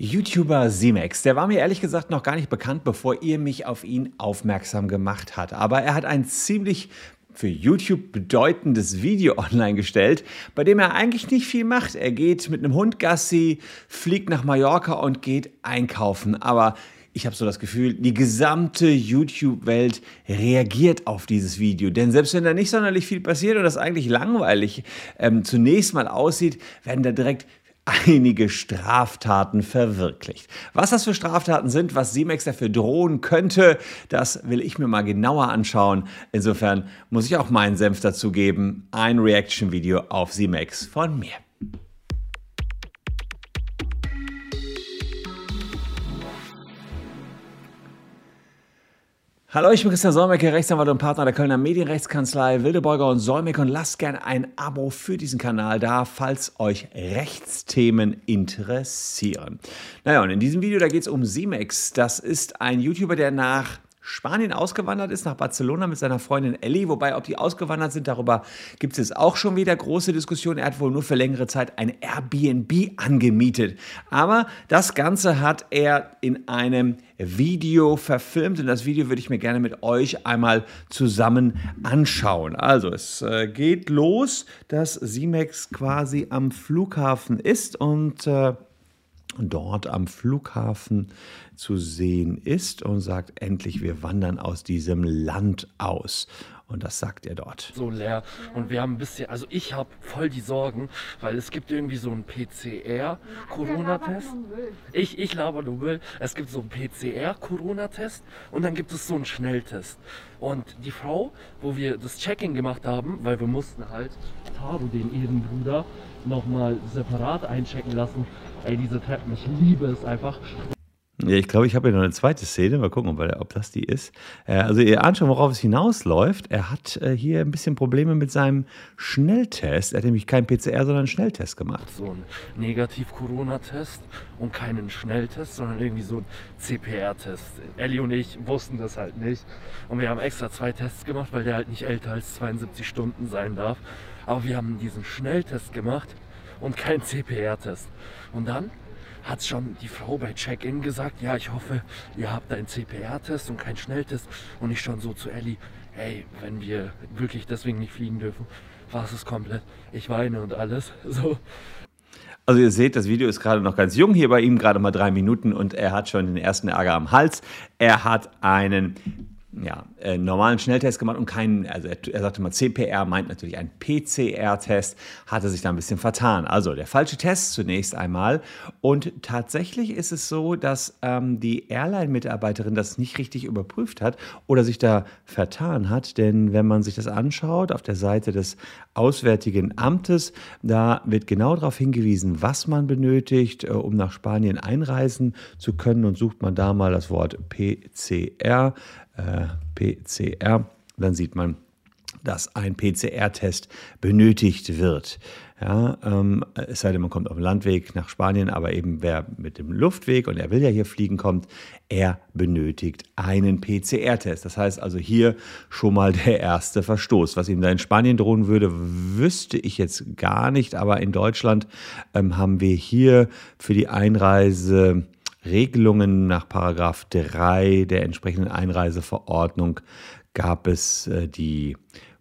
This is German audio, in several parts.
YouTuber Simex, der war mir ehrlich gesagt noch gar nicht bekannt, bevor ihr mich auf ihn aufmerksam gemacht habt. Aber er hat ein ziemlich für YouTube bedeutendes Video online gestellt, bei dem er eigentlich nicht viel macht. Er geht mit einem Hund Gassi, fliegt nach Mallorca und geht einkaufen. Aber ich habe so das Gefühl, die gesamte YouTube-Welt reagiert auf dieses Video. Denn selbst wenn da nicht sonderlich viel passiert und das eigentlich langweilig ähm, zunächst mal aussieht, werden da direkt einige Straftaten verwirklicht. Was das für Straftaten sind, was Simex dafür drohen könnte, das will ich mir mal genauer anschauen. Insofern muss ich auch meinen Senf dazu geben. Ein Reaction-Video auf Simex von mir. Hallo, ich bin Christian Solmecke, Rechtsanwalt und Partner der Kölner Medienrechtskanzlei Wildebeuger und Solmecke und lasst gerne ein Abo für diesen Kanal da, falls euch Rechtsthemen interessieren. Naja, und in diesem Video, da geht es um Simex. Das ist ein YouTuber, der nach Spanien ausgewandert ist, nach Barcelona mit seiner Freundin Ellie. Wobei, ob die ausgewandert sind, darüber gibt es jetzt auch schon wieder große Diskussionen. Er hat wohl nur für längere Zeit ein Airbnb angemietet. Aber das Ganze hat er in einem Video verfilmt und das Video würde ich mir gerne mit euch einmal zusammen anschauen. Also, es äh, geht los, dass Simex quasi am Flughafen ist und äh, dort am Flughafen zu sehen ist und sagt, endlich, wir wandern aus diesem Land aus. Und das sagt er dort. So leer. Und wir haben ein bisschen, also ich habe voll die Sorgen, weil es gibt irgendwie so einen PCR-Corona-Test. Ich, ich laber du will. Es gibt so einen PCR-Corona-Test und dann gibt es so einen Schnelltest. Und die Frau, wo wir das Check-in gemacht haben, weil wir mussten halt Taru, den Ehrenbruder, nochmal separat einchecken lassen. Ey, diese Treppen, ich liebe es einfach. Ja, ich glaube, ich habe hier noch eine zweite Szene. Mal gucken, ob, das die ist. Äh, also ihr ahnt schon, worauf es hinausläuft. Er hat äh, hier ein bisschen Probleme mit seinem Schnelltest. Er hat nämlich keinen PCR, sondern einen Schnelltest gemacht. So ein Negativ-Corona-Test und keinen Schnelltest, sondern irgendwie so ein CPR-Test. Ellie und ich wussten das halt nicht. Und wir haben extra zwei Tests gemacht, weil der halt nicht älter als 72 Stunden sein darf. Aber wir haben diesen Schnelltest gemacht und keinen CPR-Test. Und dann hat schon die Frau bei Check-in gesagt, ja, ich hoffe, ihr habt einen CPR-Test und keinen Schnelltest. Und ich schon so zu Ellie, hey, wenn wir wirklich deswegen nicht fliegen dürfen, war es komplett. Ich weine und alles. So. Also ihr seht, das Video ist gerade noch ganz jung hier bei ihm, gerade mal drei Minuten und er hat schon den ersten Ärger am Hals. Er hat einen ja, äh, normalen Schnelltest gemacht und keinen, also er, er, sagte mal CPR, meint natürlich ein PCR-Test, hatte sich da ein bisschen vertan. Also der falsche Test zunächst einmal. Und tatsächlich ist es so, dass ähm, die Airline-Mitarbeiterin das nicht richtig überprüft hat oder sich da vertan hat. Denn wenn man sich das anschaut auf der Seite des Auswärtigen Amtes, da wird genau darauf hingewiesen, was man benötigt, äh, um nach Spanien einreisen zu können. Und sucht man da mal das Wort PCR äh, PCR, dann sieht man, dass ein PCR-Test benötigt wird. Ja, ähm, es sei denn, man kommt auf dem Landweg nach Spanien, aber eben wer mit dem Luftweg und er will ja hier fliegen kommt, er benötigt einen PCR-Test. Das heißt also hier schon mal der erste Verstoß. Was ihm da in Spanien drohen würde, wüsste ich jetzt gar nicht, aber in Deutschland ähm, haben wir hier für die Einreise Regelungen nach Paragraph 3 der entsprechenden Einreiseverordnung gab es äh, die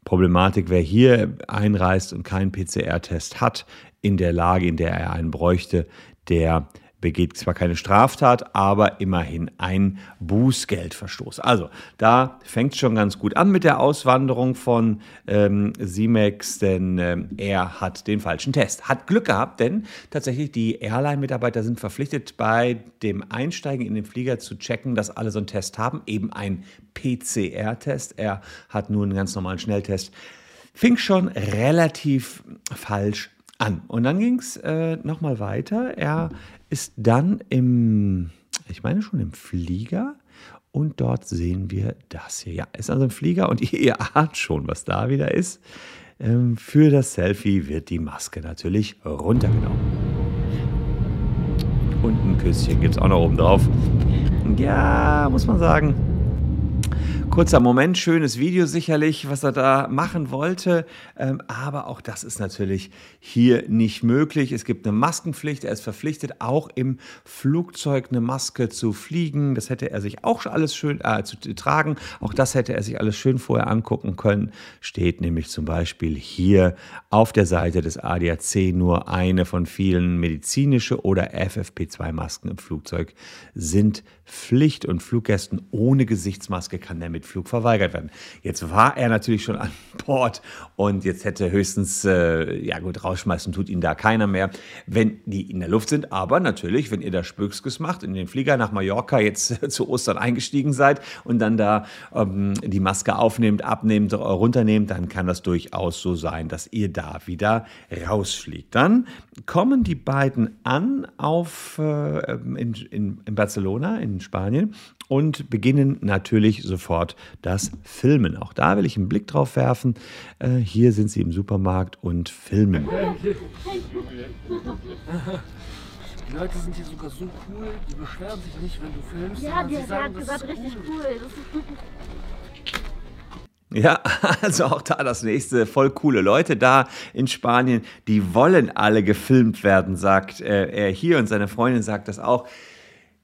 Problematik, wer hier einreist und keinen PCR-Test hat, in der Lage, in der er einen bräuchte, der begeht zwar keine Straftat, aber immerhin ein Bußgeldverstoß. Also da fängt es schon ganz gut an mit der Auswanderung von ähm, Simex, denn ähm, er hat den falschen Test. Hat Glück gehabt, denn tatsächlich die Airline-Mitarbeiter sind verpflichtet, bei dem Einsteigen in den Flieger zu checken, dass alle so einen Test haben, eben ein PCR-Test. Er hat nur einen ganz normalen Schnelltest. Fing schon relativ falsch an. Und dann ging es äh, nochmal weiter. Er ist dann im, ich meine schon im Flieger. Und dort sehen wir das hier. Ja, ist also ein Flieger und ihr ahnt schon, was da wieder ist. Ähm, für das Selfie wird die Maske natürlich runtergenommen. Und ein Küsschen gibt es auch noch oben drauf. Ja, muss man sagen, Kurzer Moment, schönes Video sicherlich, was er da machen wollte. Ähm, aber auch das ist natürlich hier nicht möglich. Es gibt eine Maskenpflicht. Er ist verpflichtet, auch im Flugzeug eine Maske zu fliegen. Das hätte er sich auch alles schön äh, zu tragen. Auch das hätte er sich alles schön vorher angucken können. Steht nämlich zum Beispiel hier auf der Seite des ADAC nur eine von vielen medizinische oder FFP2-Masken im Flugzeug sind Pflicht und Fluggästen ohne Gesichtsmaske kann der Mitflug verweigert werden. Jetzt war er natürlich schon an Bord und jetzt hätte höchstens, äh, ja gut, rausschmeißen tut ihn da keiner mehr, wenn die in der Luft sind. Aber natürlich, wenn ihr da Spökskes macht, in den Flieger nach Mallorca jetzt zu Ostern eingestiegen seid und dann da ähm, die Maske aufnehmt, abnehmt, runternehmt, dann kann das durchaus so sein, dass ihr da wieder rausfliegt. Dann kommen die beiden an auf, äh, in, in, in Barcelona, in Spanien und beginnen natürlich sofort das Filmen. Auch da will ich einen Blick drauf werfen. Äh, hier sind sie im Supermarkt und filmen. Die Leute sind hier sogar so cool, die beschweren sich nicht, wenn du filmst. Ja, die, sagen, hat das gesagt, ist richtig cool. cool. Das ist Ja, also auch da das nächste, voll coole Leute da in Spanien, die wollen alle gefilmt werden, sagt äh, er hier und seine Freundin sagt das auch.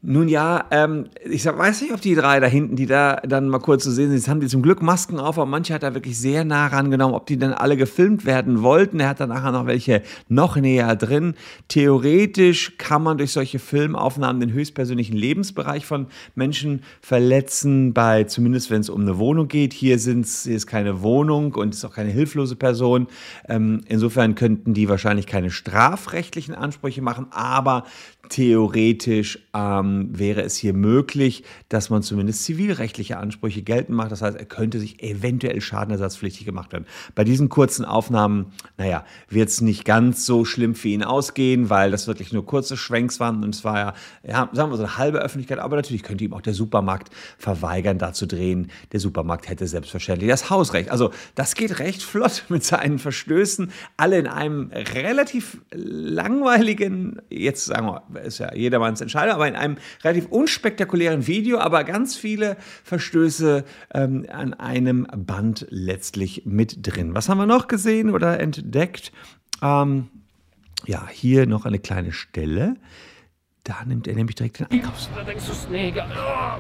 Nun ja, ähm, ich sag, weiß nicht, ob die drei da hinten, die da dann mal kurz zu sehen sind, jetzt haben die zum Glück Masken auf, aber manche hat er wirklich sehr nah rangenommen, ob die dann alle gefilmt werden wollten. Er hat dann nachher noch welche noch näher drin. Theoretisch kann man durch solche Filmaufnahmen den höchstpersönlichen Lebensbereich von Menschen verletzen, bei zumindest wenn es um eine Wohnung geht. Hier, sind's, hier ist keine Wohnung und ist auch keine hilflose Person. Ähm, insofern könnten die wahrscheinlich keine strafrechtlichen Ansprüche machen, aber theoretisch ähm, wäre es hier möglich, dass man zumindest zivilrechtliche Ansprüche geltend macht. Das heißt, er könnte sich eventuell schadenersatzpflichtig gemacht werden. Bei diesen kurzen Aufnahmen, naja, wird es nicht ganz so schlimm für ihn ausgehen, weil das wirklich nur kurze Schwenks waren und es war ja, ja, sagen wir so eine halbe Öffentlichkeit, aber natürlich könnte ihm auch der Supermarkt verweigern, da zu drehen. Der Supermarkt hätte selbstverständlich das Hausrecht. Also das geht recht flott mit seinen Verstößen, alle in einem relativ langweiligen, jetzt sagen wir, ist ja jedermanns Entscheidung, aber in einem relativ unspektakulären Video, aber ganz viele Verstöße ähm, an einem Band letztlich mit drin. Was haben wir noch gesehen oder entdeckt? Ähm, ja, hier noch eine kleine Stelle. Da nimmt er nämlich direkt den Einkaufswagen. Da denkst du, nee, egal. Oh.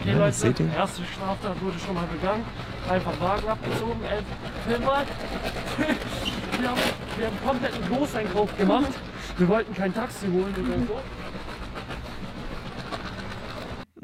Okay, Ja, Leute, seht ihr. erste Straftat wurde schon mal begangen. Einfach Wagen abgezogen. Ey, film mal. wir, haben, wir haben kompletten Großeinkauf gemacht. Wir wollten kein Taxi holen oder so.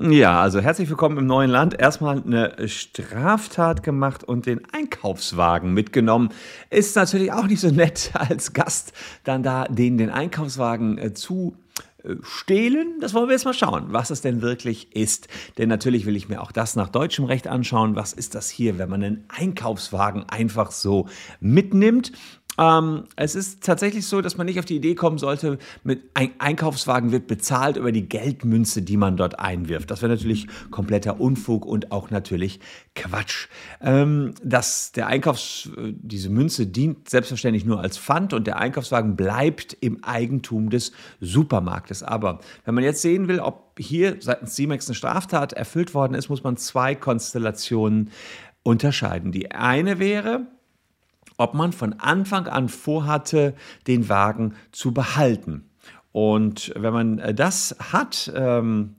Ja, also herzlich willkommen im neuen Land. Erstmal eine Straftat gemacht und den Einkaufswagen mitgenommen. Ist natürlich auch nicht so nett als Gast, dann da den, den Einkaufswagen äh, zu äh, stehlen. Das wollen wir jetzt mal schauen, was es denn wirklich ist. Denn natürlich will ich mir auch das nach deutschem Recht anschauen. Was ist das hier, wenn man einen Einkaufswagen einfach so mitnimmt? Ähm, es ist tatsächlich so, dass man nicht auf die Idee kommen sollte, mit ein Einkaufswagen wird bezahlt über die Geldmünze, die man dort einwirft. Das wäre natürlich kompletter Unfug und auch natürlich Quatsch. Ähm, dass der Einkaufs, äh, diese Münze dient selbstverständlich nur als Pfand und der Einkaufswagen bleibt im Eigentum des Supermarktes. Aber wenn man jetzt sehen will, ob hier seitens CIMEX eine Straftat erfüllt worden ist, muss man zwei Konstellationen unterscheiden. Die eine wäre, ob man von Anfang an vorhatte, den Wagen zu behalten. Und wenn man äh, das hat, ähm,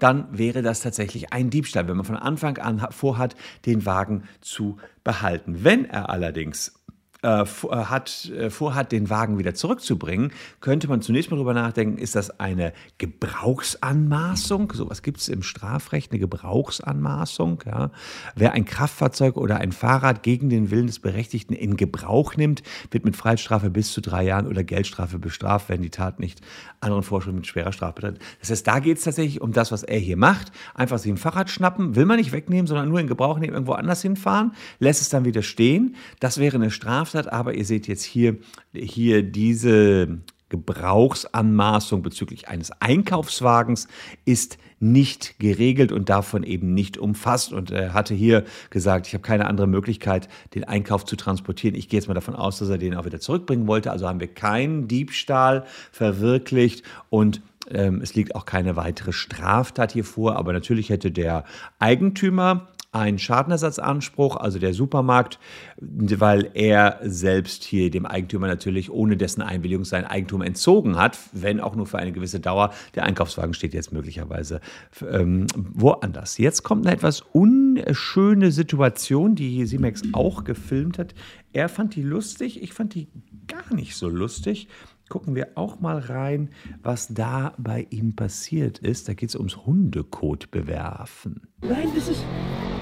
dann wäre das tatsächlich ein Diebstahl, wenn man von Anfang an ha- vorhat, den Wagen zu behalten. Wenn er allerdings äh, äh, hat, äh, vorhat, den Wagen wieder zurückzubringen, könnte man zunächst mal drüber nachdenken, ist das eine Gebrauchsanmaßung? Sowas gibt es im Strafrecht, eine Gebrauchsanmaßung. Ja? Wer ein Kraftfahrzeug oder ein Fahrrad gegen den Willen des Berechtigten in Gebrauch nimmt, wird mit Freiheitsstrafe bis zu drei Jahren oder Geldstrafe bestraft, wenn die Tat nicht anderen Vorschriften mit schwerer Strafe betritt. Das heißt, da geht es tatsächlich um das, was er hier macht. Einfach sich ein Fahrrad schnappen, will man nicht wegnehmen, sondern nur in Gebrauch nehmen, irgendwo anders hinfahren, lässt es dann wieder stehen. Das wäre eine Straftat, aber ihr seht jetzt hier, hier diese Gebrauchsanmaßung bezüglich eines Einkaufswagens ist nicht geregelt und davon eben nicht umfasst. Und er hatte hier gesagt, ich habe keine andere Möglichkeit, den Einkauf zu transportieren. Ich gehe jetzt mal davon aus, dass er den auch wieder zurückbringen wollte. Also haben wir keinen Diebstahl verwirklicht und Ähm, es liegt auch keine weitere Straftat hier vor, aber natürlich hätte der Eigentümer einen Schadenersatzanspruch, also der Supermarkt, weil er selbst hier dem Eigentümer natürlich ohne dessen Einwilligung sein Eigentum entzogen hat, wenn auch nur für eine gewisse Dauer. Der Einkaufswagen steht jetzt möglicherweise ähm, woanders. Jetzt kommt eine etwas unschöne Situation, die Simex auch gefilmt hat. Er fand die lustig, ich fand die gar nicht so lustig gucken wir auch mal rein, was da bei ihm passiert ist. Da geht es ums Hundekot bewerfen. Nein, das ist,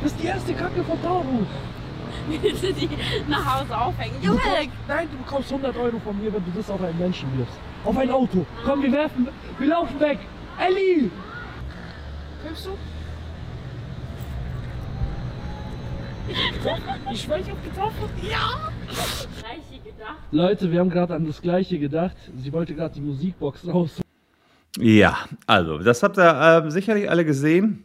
das ist die erste Kacke von Taurus. Willst du die nach Hause aufhängen? Junge! Nein, du bekommst 100 Euro von mir, wenn du das auf einen Menschen wirfst. Auf ein Auto. Komm, wir werfen, wir laufen weg. Ellie! Hilfst du? Ich schwöre, ich hab getroffen. Ja! Gleiche gedacht. Leute, wir haben gerade an das Gleiche gedacht. Sie wollte gerade die Musikbox raus. Ja, also, das habt ihr äh, sicherlich alle gesehen.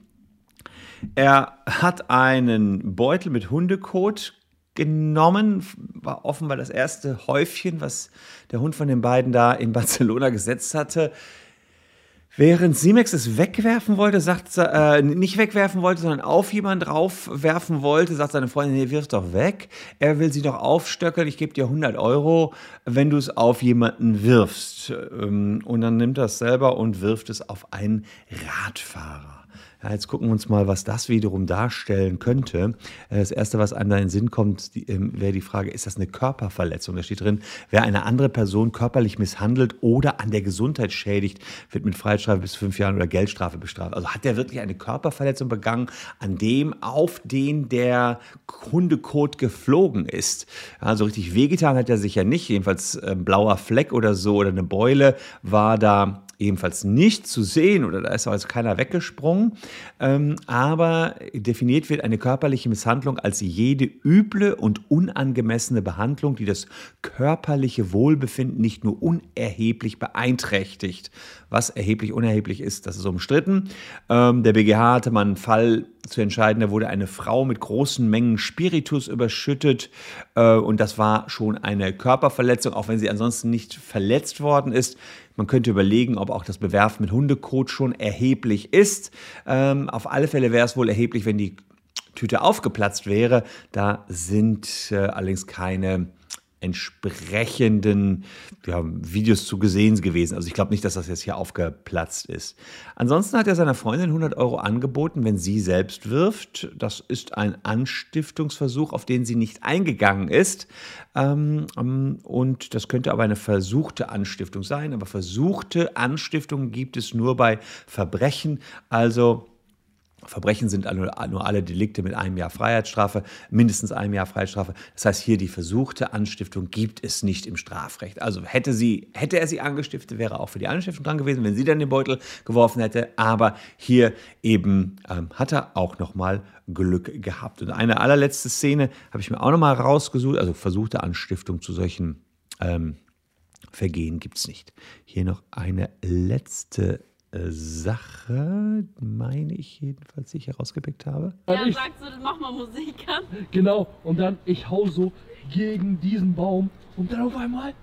Er hat einen Beutel mit Hundekot genommen, war offenbar das erste Häufchen, was der Hund von den beiden da in Barcelona gesetzt hatte. Während Simex es wegwerfen wollte, sagt äh, nicht wegwerfen wollte, sondern auf jemanden draufwerfen wollte, sagt seine Freundin, nee, wirf doch weg. Er will sie doch aufstöckeln, ich gebe dir 100 Euro, wenn du es auf jemanden wirfst. Ähm, und dann nimmt er es selber und wirft es auf einen Radfahrer. Ja, jetzt gucken wir uns mal, was das wiederum darstellen könnte. Äh, das Erste, was einem da in den Sinn kommt, ähm, wäre die Frage, ist das eine Körperverletzung? Da steht drin, wer eine andere Person körperlich misshandelt oder an der Gesundheit schädigt, wird mit Freiheitsstrafe bis fünf Jahren oder Geldstrafe bestraft. Also hat der wirklich eine Körperverletzung begangen, an dem, auf den der Hundekot geflogen ist? Also richtig wehgetan hat er sich ja nicht, jedenfalls ein ähm, blauer Fleck oder so oder eine Beule war da ebenfalls nicht zu sehen oder da ist also keiner weggesprungen. Ähm, aber definiert wird eine körperliche Misshandlung als jede üble und unangemessene Behandlung, die das körperliche Wohlbefinden nicht nur unerheblich beeinträchtigt. Was erheblich unerheblich ist, das ist umstritten. Ähm, der BGH hatte mal einen Fall zu entscheiden, da wurde eine Frau mit großen Mengen Spiritus überschüttet äh, und das war schon eine Körperverletzung, auch wenn sie ansonsten nicht verletzt worden ist. Man könnte überlegen, ob auch das Bewerfen mit Hundekot schon erheblich ist. Ähm, auf alle Fälle wäre es wohl erheblich, wenn die Tüte aufgeplatzt wäre. Da sind äh, allerdings keine entsprechenden ja, Videos zu gesehen gewesen. Also ich glaube nicht, dass das jetzt hier aufgeplatzt ist. Ansonsten hat er seiner Freundin 100 Euro angeboten, wenn sie selbst wirft. Das ist ein Anstiftungsversuch, auf den sie nicht eingegangen ist. Ähm, ähm, und das könnte aber eine versuchte Anstiftung sein. Aber versuchte Anstiftung gibt es nur bei Verbrechen. Also Verbrechen sind nur alle Delikte mit einem Jahr Freiheitsstrafe, mindestens einem Jahr Freiheitsstrafe. Das heißt, hier die versuchte Anstiftung gibt es nicht im Strafrecht. Also hätte, sie, hätte er sie angestiftet, wäre auch für die Anstiftung dran gewesen, wenn sie dann den Beutel geworfen hätte. Aber hier eben ähm, hat er auch nochmal Glück gehabt. Und eine allerletzte Szene habe ich mir auch nochmal rausgesucht, also versuchte Anstiftung zu solchen ähm, Vergehen gibt es nicht. Hier noch eine letzte Sache, meine ich jedenfalls, die ich herausgepickt habe. Ja, ich, sagst du, mach mal Musik an. Genau, und dann ich hau so gegen diesen Baum und dann auf einmal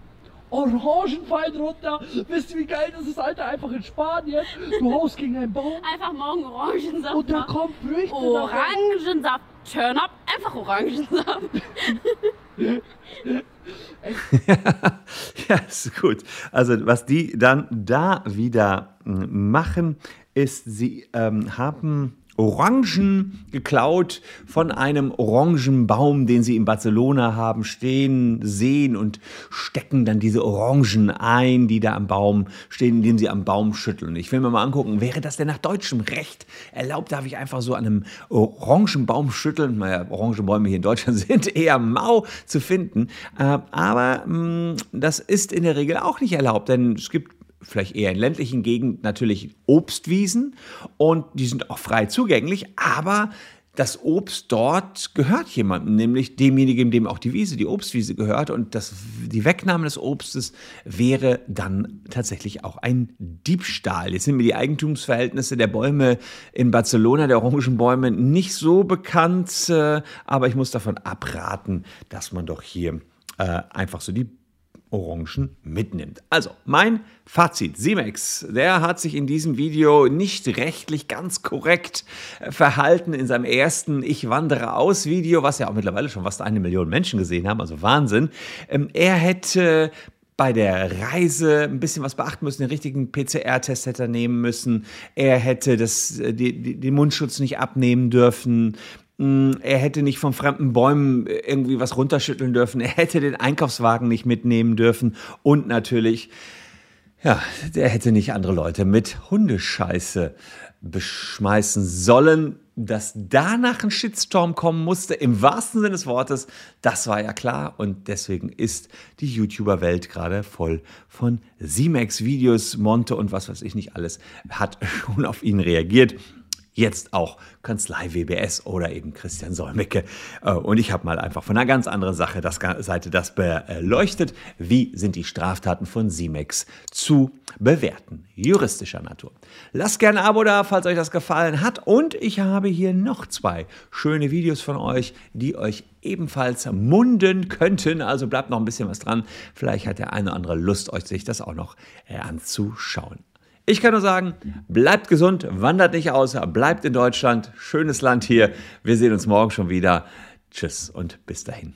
Orangen fallen runter. Wisst ihr, wie geil das ist, Alter? Einfach in Spanien. Du haust gegen einen Baum. Einfach morgen Orangensaft. Und da kommt Früchte. Orangensaft. Turn up. Einfach Orangensaft. ja, ist gut. Also, was die dann da wieder hm, machen, ist, sie ähm, haben Orangen geklaut von einem Orangenbaum, den sie in Barcelona haben stehen sehen und stecken dann diese Orangen ein, die da am Baum stehen, indem sie am Baum schütteln. Ich will mir mal angucken, wäre das denn nach deutschem Recht erlaubt? Darf ich einfach so an einem Orangenbaum schütteln? Naja, Orangenbäume hier in Deutschland sind eher mau zu finden, äh, aber mm, das ist in der Regel auch nicht erlaubt, denn es gibt vielleicht eher in ländlichen Gegenden natürlich Obstwiesen und die sind auch frei zugänglich, aber das Obst dort gehört jemandem, nämlich demjenigen, dem auch die Wiese, die Obstwiese gehört. Und das, die Wegnahme des Obstes wäre dann tatsächlich auch ein Diebstahl. Jetzt sind mir die Eigentumsverhältnisse der Bäume in Barcelona, der Orangenbäume, nicht so bekannt, äh, aber ich muss davon abraten, dass man doch hier äh, einfach so die Orangen mitnimmt. Also, mein Fazit. Simex, der hat sich in diesem Video nicht rechtlich ganz korrekt verhalten in seinem ersten Ich wandere aus Video, was ja auch mittlerweile schon fast eine Million Menschen gesehen haben, also Wahnsinn. Ähm, er hätte bei der Reise ein bisschen was beachten müssen, den richtigen PCR-Test hätte er nehmen müssen. Er hätte das, äh, die, die, den Mundschutz nicht abnehmen dürfen. Mm, er hätte nicht von fremden Bäumen irgendwie was runterschütteln dürfen. Er hätte den Einkaufswagen nicht mitnehmen dürfen. Und natürlich, ja, der hätte nicht andere Leute mit Hundescheiße beschmeißen sollen. Dass danach ein Shitstorm kommen musste, im wahrsten Sinne des Wortes, das war ja klar. Und deswegen ist die YouTuber-Welt gerade voll von Simex-Videos, Monte und was weiß ich nicht alles, hat schon auf ihn reagiert jetzt auch Kanzlei WBS oder eben Christian Solmecke. Äh, und ich habe mal einfach von einer ganz anderen Sache das, Seite das beleuchtet. Wie sind die Straftaten von Simex zu bewerten? Juristischer Natur. Lasst gerne ein Abo da, falls euch das gefallen hat. Und ich habe hier noch zwei schöne Videos von euch, die euch ebenfalls munden könnten. Also bleibt noch ein bisschen was dran. Vielleicht hat der eine oder andere Lust, euch sich das auch noch äh, anzuschauen. Ich kann nur sagen, bleibt gesund, wandert nicht aus, bleibt in Deutschland. Schönes Land hier. Wir sehen uns morgen schon wieder. Tschüss und bis dahin.